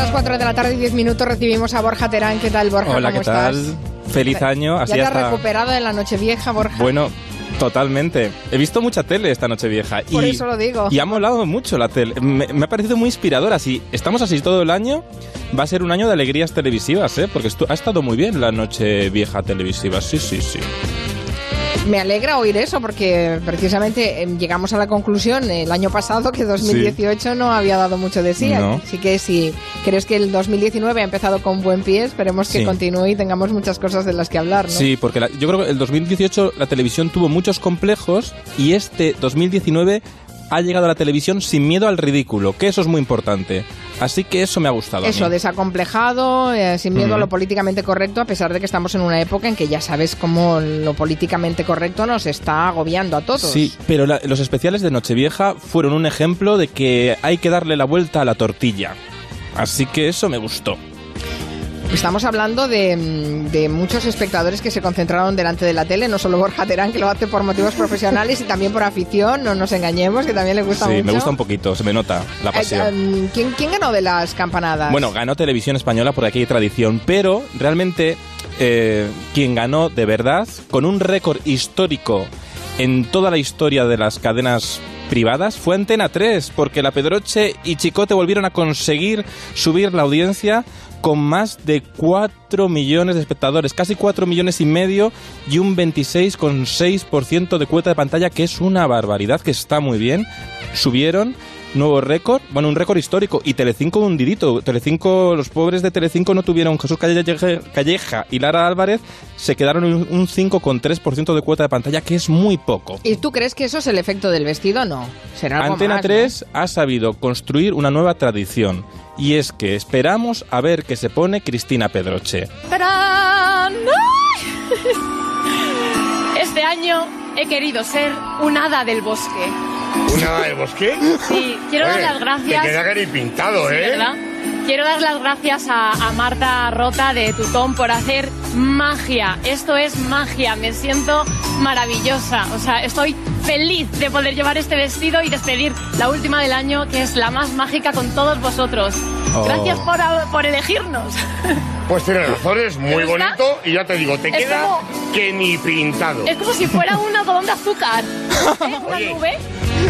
las 4 de la tarde y 10 minutos recibimos a Borja Terán. ¿Qué tal, Borja? Hola, ¿Cómo ¿qué tal? estás? Feliz año. ¿Ya Así te has hasta... recuperado de la Nochevieja, Borja? Bueno, totalmente. He visto mucha tele esta noche vieja. Por y, eso lo digo. Y ha molado mucho la tele. Me, me ha parecido muy inspiradora. Si estamos así todo el año, va a ser un año de alegrías televisivas, ¿eh? Porque ha estado muy bien la noche vieja televisiva. Sí, sí, sí. Me alegra oír eso porque precisamente eh, llegamos a la conclusión el año pasado que 2018 no había dado mucho de sí. No. Así que si crees que el 2019 ha empezado con buen pie, esperemos que Sí. continúe y tengamos muchas cosas de las que hablar, ¿no? Sí, porque la- yo creo que el 2018 la televisión tuvo muchos complejos y este 2019 ha llegado a la televisión sin miedo al ridículo, que eso es muy importante. Así que eso me ha gustado. Eso, desacomplejado, eh, sin miedo a lo políticamente correcto, a pesar de que estamos en una época en que ya sabes cómo lo políticamente correcto nos está agobiando a todos. Sí, pero la- los especiales de Nochevieja fueron un ejemplo de que hay que darle la vuelta a la tortilla. Así que eso me gustó. Estamos hablando de, mm, de muchos espectadores que se concentraron delante de la tele, no solo Borja Terán, que lo hace por motivos profesionales y también por afición, no nos engañemos, que también le gusta sí, mucho. me gusta un poquito, se me nota la Eh, pasión. em, ¿quién, quién ganó de las campanadas? Bueno, ganó Televisión Española aquí hay tradición, pero realmente eh, quien ganó de verdad, con un récord histórico en toda la historia de las cadenas privadas, fue Antena 3, porque La Pedroche y Chicote volvieron a conseguir subir la audiencia con más de 4 millones de espectadores, casi 4 millones y medio y un 26,6% de cuota de pantalla, que es una barbaridad, que está muy bien. Subieron nuevo récord, bueno, un récord histórico. Y Telecinco hundidito. Telecinco, los pobres de Telecinco no tuvieron Jesús Calleja, Calleja y Lara Álvarez, se quedaron en un 5,3% de cuota de pantalla, que es muy poco. ¿Y tú crees que eso es el efecto del vestido? No. Será algo Antena más, ¿no? 3 ha sabido construir una nueva tradición. Y es que esperamos a ver qué se pone Cristina Pedroche. Este año he querido ser un hada del bosque. ¿Una del bosque? Sí, quiero dar las gracias. Te queda cari pintado, Sí, ¿eh? ¿verdad? Quiero dar las gracias a, a Marta Rota de Tutón por hacer magia. Esto es magia. Me siento maravillosa. O sea, estoy feliz de poder llevar este vestido y despedir la última del año, que es la más mágica con todos vosotros. Oh. Gracias por, por elegirnos. Pues tienes razón, es muy bonito y ya te digo, te Es queda como- que ni pintado. Es como si fuera un algodón de azúcar. ¿Eh? Una Oye. nube.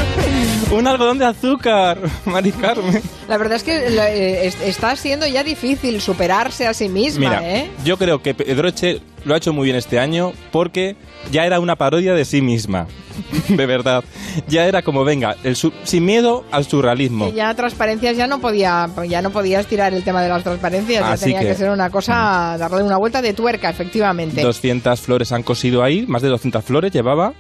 ¡Un algodón de azúcar! Mari Carmen. La verdad es que eh, es- está siendo ya difícil superarse a sí misma, Mira, ¿eh? yo creo que Pedroche lo ha hecho muy bien este año porque ya era una parodia de sí misma. De verdad. Ya era como, venga, el sin miedo al surrealismo. Ya transparencias ya no podía ya no podías tirar el tema de las transparencias ya tenía que, que- ser una cosa darle una vuelta de tuerca efectivamente 200 flores han cosido ahí, más de 200 flores llevaba.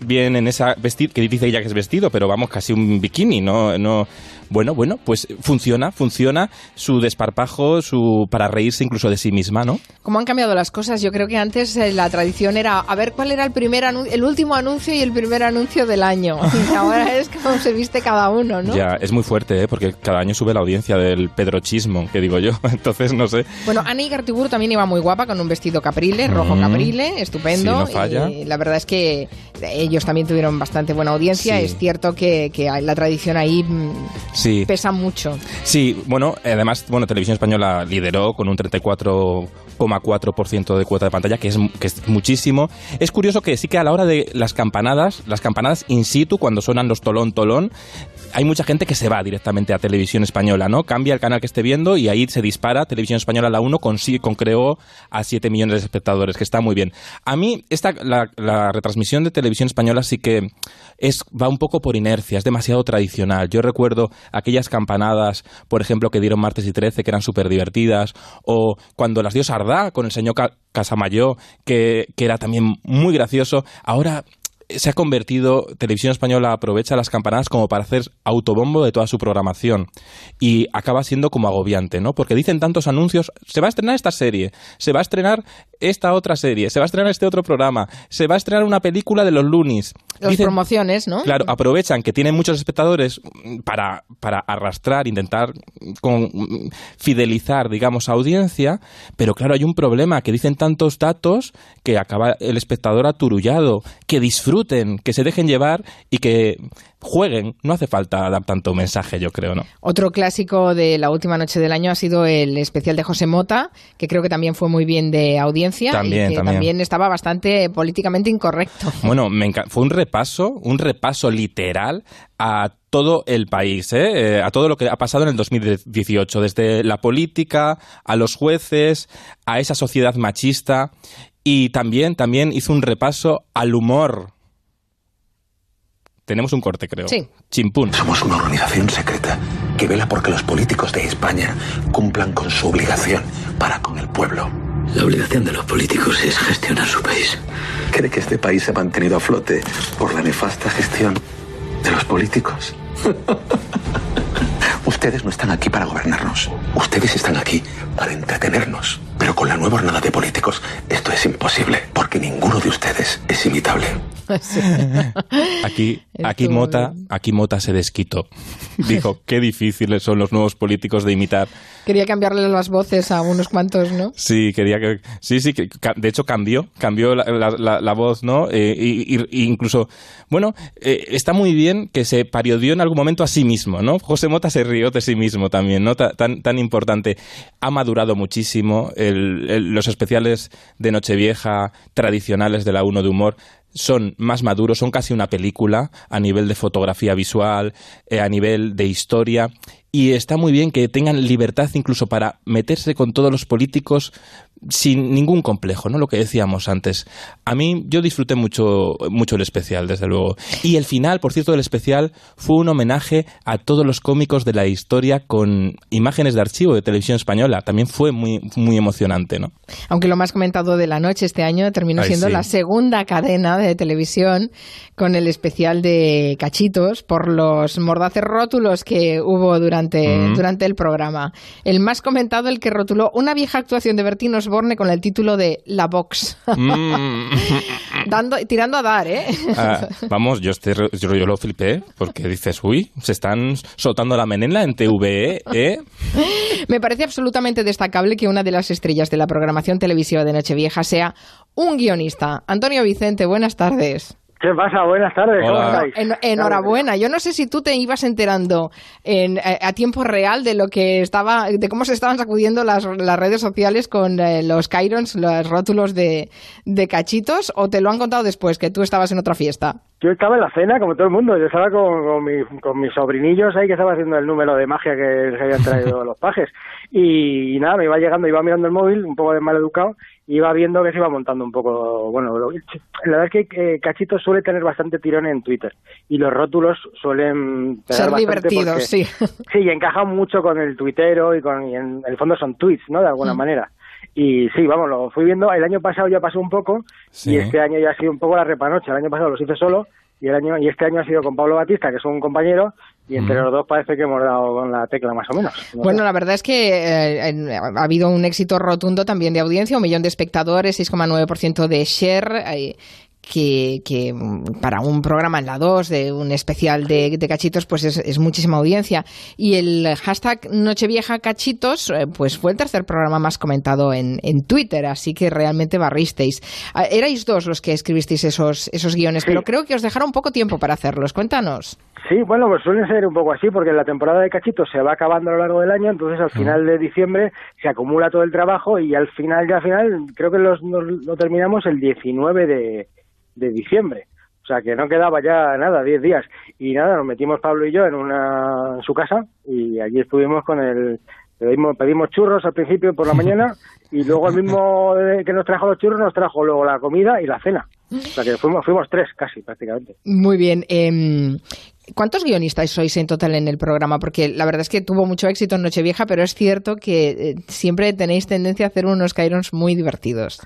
Bien en esa vestido, que dice ella que es vestido, pero vamos, casi un bikini, no, no. Bueno, bueno, pues funciona, funciona su desparpajo, su para reírse incluso de sí misma, ¿no? cómo han cambiado las cosas yo creo que antes eh, la tradición era a ver cuál era el primer el último anuncio y el primer anuncio del año y ahora es como se viste cada uno no Ya, es muy fuerte, ¿eh? porque cada año sube la audiencia del pedrochismo, que digo yo. Entonces, no sé. Bueno, Annie Gartibur también iba muy guapa con un vestido caprile, rojo Mm. caprile, estupendo. Sí, no falla. Y la verdad es que ellos también tuvieron bastante buena audiencia. Sí. Es cierto que, que la tradición ahí mm, Sí. pesa mucho. Sí, bueno, además, bueno, Televisión Española lideró con un 34,4% de cuota de pantalla, que es, que es muchísimo. Es curioso que sí que a la hora de las campanadas, las campanadas in situ, cuando suenan los tolón, tolón, hay mucha gente que se va directamente a Televisión Española, ¿no? Cambia el canal que esté viendo y ahí se dispara Televisión Española la 1 con, con creó a 7 millones de espectadores, que está muy bien. A mí, esta, la, la retransmisión de Televisión Española sí que es, va un poco por inercia, es demasiado tradicional. Yo recuerdo aquellas campanadas, por ejemplo, que dieron martes y 13, que eran súper divertidas, o cuando las dio Sardá con el señor Ca- Casamayor, que, que era también muy gracioso. Ahora se ha convertido, Televisión Española aprovecha las campanadas como para hacer autobombo de toda su programación y acaba siendo como agobiante, ¿no? Porque dicen tantos anuncios, se va a estrenar esta serie, se va a estrenar esta otra serie, se va a estrenar este otro programa, se va a estrenar una película de los Lunis. Las Dicen- promociones, ¿no? Claro, aprovechan que tienen muchos espectadores para, para arrastrar, intentar con, fidelizar, digamos, a audiencia, pero claro, hay un problema, que dicen tantos datos que acaba el espectador aturullado, que disfruta disfruten, que se dejen llevar y que jueguen. No hace falta dar tanto mensaje, yo creo, ¿no? Otro clásico de la última noche del año ha sido el especial de José Mota, que creo que también fue muy bien de audiencia También, y que también. estaba bastante políticamente incorrecto. Bueno, me fue un repaso, un repaso literal a todo el país, ¿eh? Eh, a todo lo que ha pasado en el 2018, desde la política, a los jueces, a esa sociedad machista y también, también hizo un repaso al humor. Tenemos un corte, creo. Sí. Chimpún. Somos una organización secreta que vela porque los políticos de España cumplan con su obligación para con el pueblo. La obligación de los políticos es gestionar su país. ¿Cree que este país se ha mantenido a flote por la nefasta gestión de los políticos? Ustedes no están aquí para gobernarnos. Ustedes están aquí para entretenernos. Pero con la nueva jornada de políticos esto es imposible, porque ninguno de ustedes es imitable. Aquí, aquí Mota, aquí Mota se desquitó. Dijo, qué difíciles son los nuevos políticos de imitar. Quería cambiarle las voces a unos cuantos, ¿no? Sí, quería que. Sí, sí, que, de hecho cambió, cambió la, la- la- voz, ¿no? Eh, y, y- incluso, bueno, eh, está muy bien que se parodió en algún momento a sí mismo, ¿no? José Mota se rió de sí mismo también, ¿no? Ta- Tan, tan importante. Ha madurado muchísimo. el- los especiales de Nochevieja tradicionales de la 1 de humor son más maduros, son casi una película a nivel de fotografía visual, eh, a nivel de historia. Y está muy bien que tengan libertad incluso para meterse con todos los políticos sin ningún complejo, ¿no? Lo que decíamos antes. A mí, yo disfruté mucho, mucho el especial, desde luego. Y el final, por cierto, del especial fue un homenaje a todos los cómicos de la historia con imágenes de archivo de televisión española. También fue muy, muy emocionante, ¿no? Aunque lo más comentado de la noche este año terminó Ay, siendo sí. la segunda cadena de televisión con el especial de cachitos por los mordaces rótulos que hubo durante, Mm. durante el programa. El más comentado, el que rotuló una vieja actuación de Bertín Osborne con el título de La Vox. Mm. Dando, tirando a dar, ¿eh? Ah, vamos, yo, estoy re- yo, yo lo flipé porque dices, uy, se están soltando la menela en TVE, ¿eh? Me parece absolutamente destacable que una de las estrellas de la programación televisiva de Nochevieja sea un guionista. Antonio Vicente, buenas tardes. ¿Qué pasa? Buenas tardes, ¿cómo Hola. estáis? En- enhorabuena. Yo no sé si tú te ibas enterando en, eh, a tiempo real de lo que estaba, de cómo se estaban sacudiendo las, las redes sociales con eh, los Cairons, los rótulos de, de cachitos, o te lo han contado después que tú estabas en otra fiesta. Yo estaba en la cena, como todo el mundo. Yo estaba con, con, mi- con mis sobrinillos ahí que estaba haciendo el número de magia que les habían traído los pajes. Y, nada, me iba llegando, iba mirando el móvil, un poco de mal educado, y iba viendo que se iba montando un poco. Bueno, lo- la verdad es que eh, Cachito suele tener bastante tirón en Twitter. Y los rótulos suelen Ser divertidos, porque- sí. Sí, y encajan mucho con el tuitero y con y en el fondo son tweets, ¿no? De alguna Mm. manera. Y sí, vamos, lo fui viendo. El año pasado ya pasó un poco Sí. y este año ya ha sido un poco la repanoche. El año pasado los hice solo y el año y este año ha sido con Pablo Batista, que es un compañero, y entre Mm. los dos parece que hemos dado con la tecla más o menos. No Bueno, la verdad es que eh, ha habido un éxito rotundo también de audiencia, un millón de espectadores, 6,9% de share. eh, que, que, mm, para un programa en la 2 de un especial de, de cachitos pues es, es muchísima audiencia. Y el hashtag Nochevieja Cachitos eh, pues fue el tercer programa más comentado en, en Twitter así que realmente barristeis. Ah, erais dos los que escribisteis esos, esos guiones Sí. pero creo que os dejaron poco tiempo para hacerlos. Cuéntanos. Sí, bueno, pues suelen ser un poco así, porque la temporada de cachitos se va acabando a lo largo del año, entonces al final de diciembre se acumula todo el trabajo y al final, ya al final, creo que los, nos- lo terminamos el 19 de, de diciembre. O sea, que no quedaba ya nada, 10 días. Y nada, nos metimos Pablo y yo en, una, en su casa y allí estuvimos con el... Pedimos, pedimos churros al principio por la mañana y luego el mismo de- que nos trajo los churros nos trajo luego la comida y la cena. O sea, que fuimos, fuimos tres casi prácticamente. Muy bien. em, ¿Cuántos guionistas sois en total en el programa? Porque la verdad es que tuvo mucho éxito en Nochevieja, pero es cierto que eh, siempre tenéis tendencia a hacer unos Cairons muy divertidos.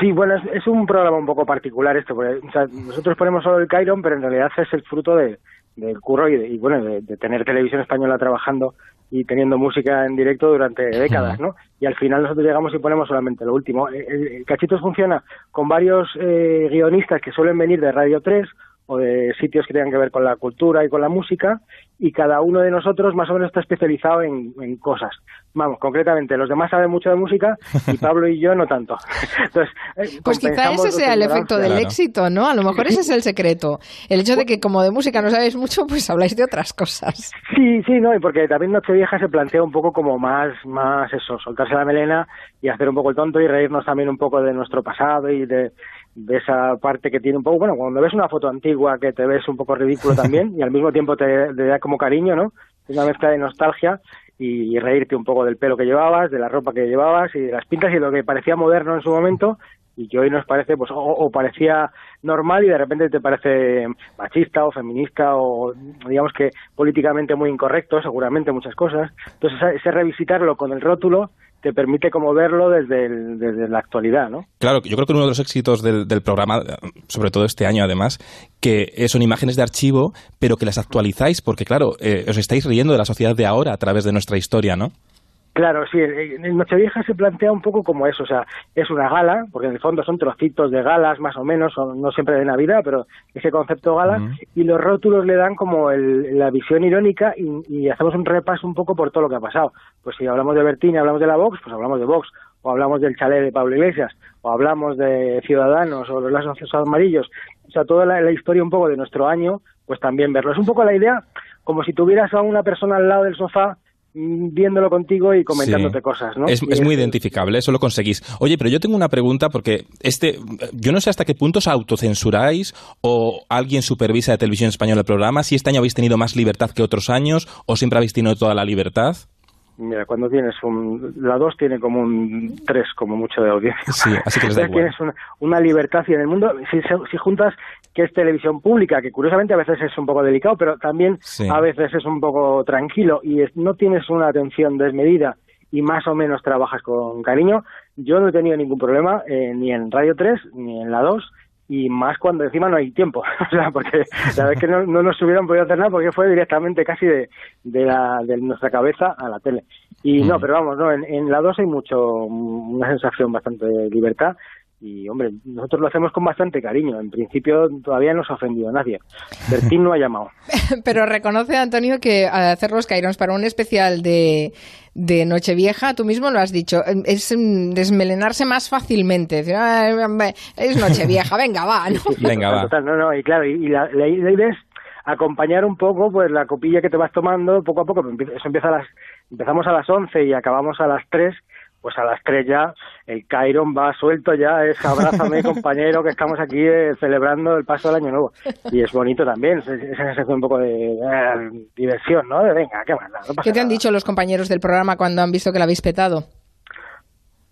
Sí, bueno, es, es un programa un poco particular esto, porque o sea, nosotros ponemos solo el Cairon, pero en realidad es el fruto de, del curro y, de- y, bueno, de, de tener televisión española trabajando y teniendo música en directo durante décadas, ¿no? Y al final nosotros llegamos y ponemos solamente lo último. El, el- el Cachitos funciona con varios eh, guionistas que suelen venir de Radio 3 o de sitios que tengan que ver con la cultura y con la música y cada uno de nosotros más o menos está especializado en, en cosas. Vamos, concretamente, los demás saben mucho de música y Pablo y yo no tanto. Entonces, eh, Pues quizá ese sea el efecto del Claro. éxito, ¿no? A lo mejor ese es el secreto. El hecho de que como de música no sabéis mucho, pues habláis de otras cosas. Sí, sí, no, y porque también Nochevieja se plantea un poco como más, más eso, soltarse la melena y hacer un poco el tonto y reírnos también un poco de nuestro pasado y de, de esa parte que tiene un poco, bueno, cuando ves una foto antigua que te ves un poco ridículo también y al mismo tiempo te, te da como cariño, ¿no? Es una mezcla de nostalgia y reírte un poco del pelo que llevabas, de la ropa que llevabas y de las pintas y de lo que parecía moderno en su momento y que hoy nos parece, pues, o, o parecía normal y de repente te parece machista o feminista o, digamos que políticamente muy incorrecto, seguramente muchas cosas. Entonces, ese revisitarlo con el rótulo te permite como verlo desde, la actualidad, ¿no? Claro, yo creo que uno de los éxitos del, del programa, sobre todo este año además, que son imágenes de archivo, pero que las actualizáis porque, claro, eh, os estáis riendo de la sociedad de ahora a través de nuestra historia, ¿no? Claro, sí, en Nochevieja se plantea un poco como eso, o sea, es una gala, porque en el fondo son trocitos de galas más o menos, son- no siempre de Navidad, pero ese concepto gala, y los rótulos le dan como el- la visión irónica y, y hacemos un repaso un poco por todo lo que ha pasado. Pues si hablamos de Bertín y hablamos de la Vox, pues hablamos de Vox, o hablamos del chalet de Pablo Iglesias, o hablamos de Ciudadanos, o los lazos amarillos, o sea, toda la, la historia un poco de nuestro año, pues también verlo. Es un poco la idea, como si tuvieras a una persona al lado del sofá, viéndolo contigo y comentándote Sí. cosas, ¿no? Es, muy identificable, eso lo conseguís. Oye, pero yo tengo una pregunta porque este, yo no sé hasta qué punto os autocensuráis o alguien supervisa de televisión española el programa, si este año habéis tenido más libertad que otros años o siempre habéis tenido toda la libertad. Mira, cuando tienes un... La 2 tiene como un 3, como mucho de audiencia. Sí, así que les da igual. tienes una, una libertad y en el mundo, si, si juntas que es televisión pública, que curiosamente a veces es un poco delicado, pero también Sí. a veces es un poco tranquilo y es- no tienes una atención desmedida y más o menos trabajas con cariño, yo no he tenido ningún problema eh, ni en Radio 3 ni en la 2 y más cuando encima no hay tiempo, o sea, porque la vez que no, no nos hubieran podido hacer nada porque fue directamente casi de, de, la, de nuestra cabeza a la tele. Y no, Mm. pero vamos, no, en, en la 2 hay mucho, una sensación bastante de libertad y, hombre, nosotros lo hacemos con bastante cariño. En principio todavía no se ha ofendido a nadie. Bertín no ha llamado. Pero reconoce, Antonio, que al hacer los Cairons para un especial de, de Nochevieja, tú mismo lo has dicho, es desmelenarse más fácilmente. Decir, "Ah, es Nochevieja, venga, va, ¿no? Venga, va. Total, no, no, y claro, y, y la, la, la idea es acompañar un poco pues la copilla que te vas tomando poco a poco. Eso empieza a las, empezamos a las 11 y acabamos a las 3 pues a las 3 ya el Cairon va suelto ya, es abrázame compañero que estamos aquí eh, celebrando el paso del año nuevo. Y es bonito también, es- esa sensación un poco de eh, diversión, ¿no? De venga, qué más, no ¿Qué te han nada. dicho los compañeros del programa cuando han visto que lo habéis petado?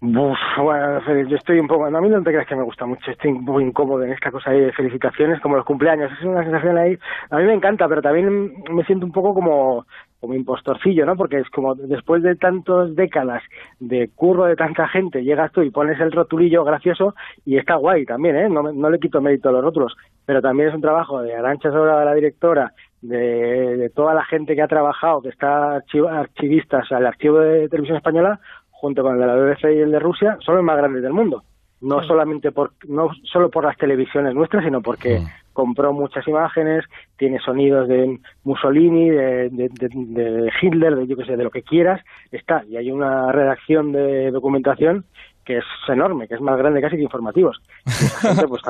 Uf, bueno, yo estoy un poco, a mí no te creas que me gusta mucho, estoy un poco incómodo en esta cosa ahí de felicitaciones, como los cumpleaños, es una sensación ahí, a mí me encanta, pero también me siento un poco como, como impostorcillo, ¿no? Porque es como después de tantas décadas de curro de tanta gente, llegas tú y pones el rotulillo gracioso y está guay también, ¿eh? No, no le quito mérito a los rótulos, pero también es un trabajo de Arancha Sobra, la directora, de, de toda la gente que ha trabajado, que está archiv- archivista, o sea, el archivo de televisión española, junto con el de la BBC y el de Rusia, son los más grandes del mundo. No solamente por, no solo por las televisiones nuestras, sino porque compró muchas imágenes, tiene sonidos de Mussolini, de, de, de- de Hitler, de yo que sé, de lo que quieras, está. Y hay una redacción de documentación que es enorme, que es más grande casi que informativos. Gente, pues,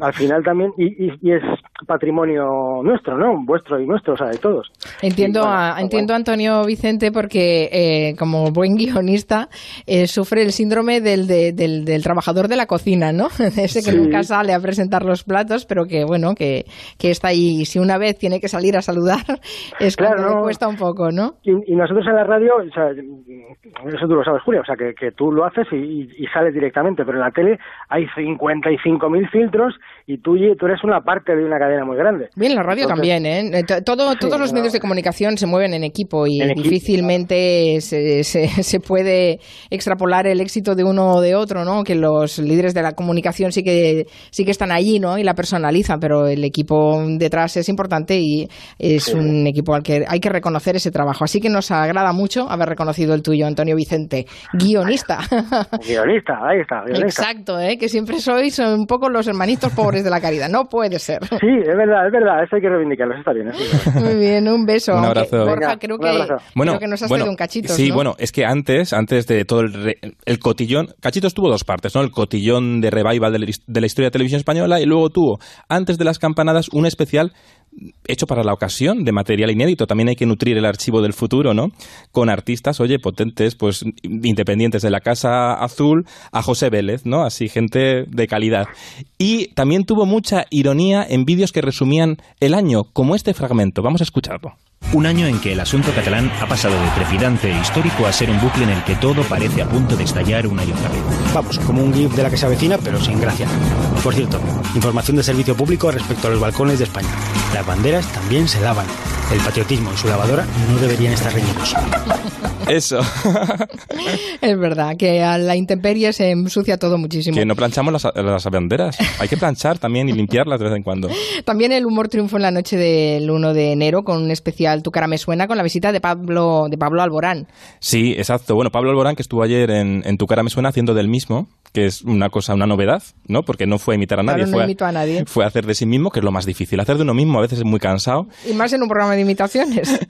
al final también, y, y- y es patrimonio nuestro, ¿no? Vuestro y nuestro, o sea, de todos. Entiendo, Y, bueno, a, está entiendo guay. a Antonio Vicente porque eh, como buen guionista eh, sufre el síndrome del, de- del, del trabajador de la cocina, ¿no? Ese que Sí. nunca sale a presentar los platos, pero que bueno, que, que está ahí. Y si una vez tiene que salir a saludar, es Claro, cuando le no. cuesta un poco, ¿no? Y, y nosotros en la radio, o sea, eso tú lo sabes, Julia, o sea, que, que tú lo haces y, y- sales directamente, pero en la tele hay 55.000 filtros y tú, tú eres una parte de una cadena muy grande. Bien, la radio Entonces, también, ¿eh? To- Todo, Sí, todos los no. medios de comunicación se mueven en equipo y En equipo, difícilmente se, se, se puede extrapolar el éxito de uno o de otro, ¿no? Que los líderes de la comunicación sí que, sí que están allí, ¿no? Y la personalizan, pero el equipo detrás es importante y es Sí. un equipo al que hay que reconocer ese trabajo. Así que nos agrada mucho haber reconocido el tuyo, Antonio Vicente, guionista. Guionista, guionista, ahí está, guionista. Exacto, ¿eh? que siempre sois un poco los hermanitos pobres de la caridad. No puede ser. Sí, es verdad, es verdad, eso hay que reivindicarlo, está bien. Eso está bien. Muy bien, un beso. Un Aunque, abrazo. Borja, Venga, creo un que, abrazo. creo que nos has traído un cachito. Sí, ¿no? bueno, es que antes, antes de todo el, re- el cotillón, Cachitos tuvo dos partes, ¿no? El cotillón de revival de la, de la historia de televisión española y luego tuvo, antes de las campanadas, un especial hecho para la ocasión de material inédito. También hay que nutrir el archivo del futuro, ¿no? Con artistas, oye, potentes, pues independientes de la Casa Azul a José Vélez, ¿no? Así, gente de calidad. Y también tuvo mucha ironía en vídeos que resumían el año, como este fragmento. Vamos a escucharlo. Un año en que el asunto catalán ha pasado de trepidante e histórico a ser un bucle en el que todo parece a punto de estallar una y otra vez. Vamos, como un GIF de la que se avecina, pero sin gracia. Por cierto, información de servicio público respecto a los balcones de España. Las banderas también se lavan. El patriotismo y su lavadora no deberían estar reñidos. Eso. Es verdad que a la intemperie se ensucia todo muchísimo. que no planchamos las, las banderas. Hay que planchar también y limpiarlas de vez en cuando. También el humor triunfó en la noche del 1 de enero con un especial Tu cara me suena con la visita de Pablo, de Pablo Alborán. Sí, exacto. Bueno, Pablo Alborán, que estuvo ayer en, en Tu cara me suena haciendo del mismo, que es una cosa, una novedad, ¿no? Porque no fue a imitar a nadie. Claro, no fue, imitó a nadie. fue hacer de sí mismo, que es lo más difícil. Hacer de uno mismo a veces es muy cansado. Y más en un programa de imitaciones.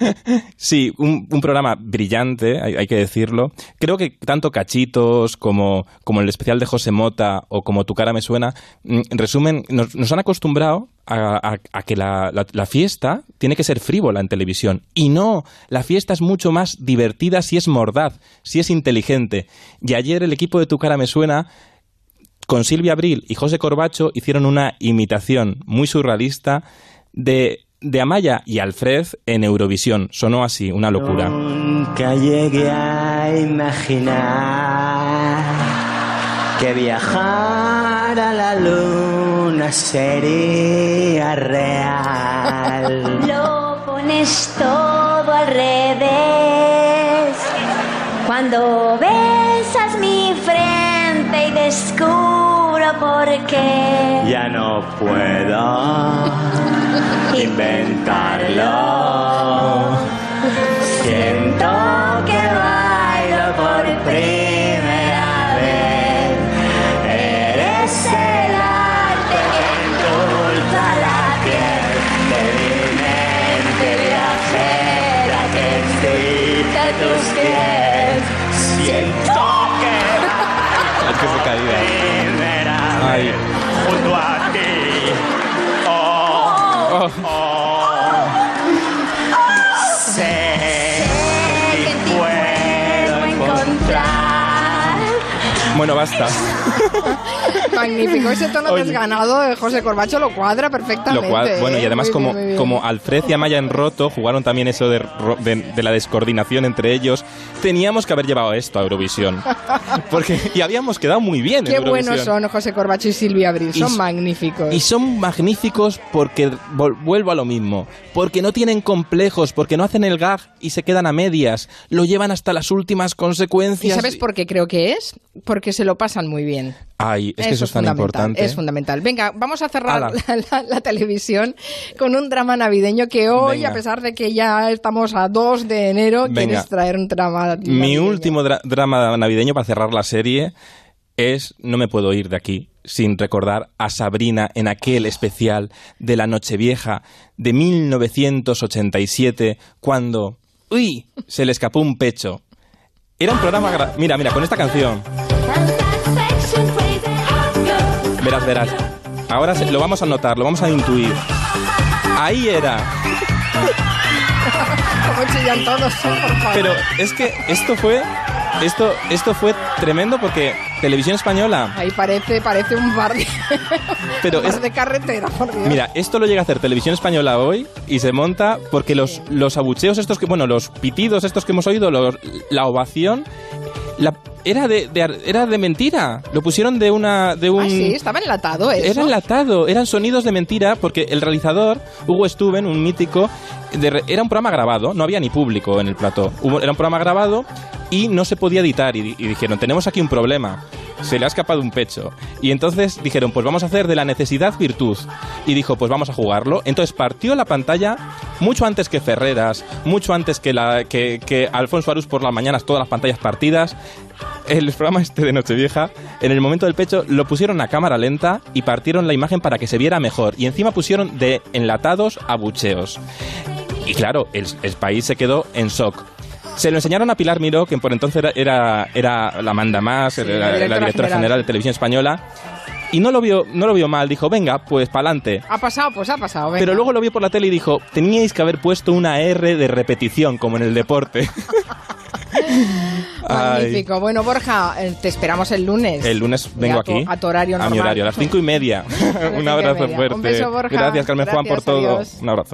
Sí, un, un programa brillante, hay, hay que decirlo. Creo que tanto Cachitos como, como el especial de José Mota o como Tu cara me suena, mm, resumen, nos, nos han acostumbrado a, que la, la- la fiesta tiene que ser frívola en televisión. Y no, la fiesta es mucho más divertida si es mordaz, si es inteligente. Y ayer el equipo de Tu cara me suena con Silvia Abril y José Corbacho hicieron una imitación muy surrealista de, de Amaya y Alfred en Eurovisión. Sonó así, una locura. Nunca llegué a imaginar que viajar a la sería real. Lo pones todo al revés. Cuando besas mi frente y descubro por qué. Ya no puedo inventarlo. Ay. junto a ti. Oh, Oh. oh. Sé que puedo encontrar Bueno, basta. Magnífico. Ese tono Oye. desganado de José Corbacho lo cuadra Lo perfectamente. cual, bueno, y ¿eh? además como, bien, como Alfred y Amaya en roto jugaron también eso de, de, de la descoordinación entre ellos, teníamos que haber llevado esto a Eurovisión. Porque, y habíamos quedado muy bien Qué en buenos son José Corbacho y Silvia Abril. Y Son s- magníficos. Y son magníficos porque, vuelvo a lo mismo, porque no tienen complejos, porque no hacen el gag y se quedan a medias, lo llevan hasta las últimas ¿Y consecuencias. sabes por qué creo que es? Porque se lo pasan muy bien. Ay, es que eso es tan fundamental, importante. Es fundamental. Venga, vamos a cerrar la, la- la televisión con un drama navideño que hoy, Venga. a pesar de que ya estamos a 2 de enero, Venga. quieres traer un drama Mi último dra- drama navideño para cerrar la serie es No me puedo ir de aquí sin recordar a Sabrina en aquel especial de la Nochevieja de 1987 cuando, uy, se le escapó un pecho. Era un programa... gra- Mira, mira, con esta canción. Verás, verás. Ahora se- lo vamos a notar, lo vamos a intuir. Ahí era. Como chillan todos. Pero es que esto fue esto esto fue tremendo porque Televisión Española, Ahí parece, parece un bar de, pero un bar es de carretera, por Dios. Mira, esto lo llega a hacer Televisión Española hoy y se monta porque los, los abucheos estos que, bueno, los pitidos estos que hemos oído, los- la ovación, la- era, de, de- era de mentira. Lo pusieron de una... De un, Ah, sí, estaba enlatado eso. Era enlatado, eran sonidos de mentira porque el realizador, Hugo Stuben, un mítico, de era un programa grabado, no había ni público en el plató. Hubo- era un programa grabado y no se podía editar y, y dijeron, tenemos aquí un problema, se le ha escapado un pecho. Y entonces dijeron, pues vamos a hacer de la necesidad virtud. Y dijo, pues vamos a jugarlo. Entonces partió la pantalla mucho antes que Ferreras, mucho antes que, la, que, que Alfonso Arús por las mañanas, todas las pantallas partidas. El programa este de Nochevieja, en el momento del pecho, lo pusieron a cámara lenta y partieron la imagen para que se viera mejor. Y encima pusieron de enlatados a bucheos. Y claro, el, el país se quedó en shock. Se lo enseñaron a Pilar Miró, que por entonces era, era, era la manda más, era la la, directora general. general de Televisión Española. Y no lo vio, no lo vio mal, dijo, venga, pues pa'lante. Ha pasado, pues ha pasado. venga. Pero luego lo vio por la tele y dijo, teníais que haber puesto una R de repetición, como en el deporte. Ay. Magnífico. Bueno, Borja, eh, te esperamos el lunes. El lunes vengo Ya a tu- aquí. a tu horario A mi normal. horario, a las cinco y media. Un abrazo fuerte. Un beso, Borja. Gracias, Carmen Juan, por todo. adiós. Un abrazo.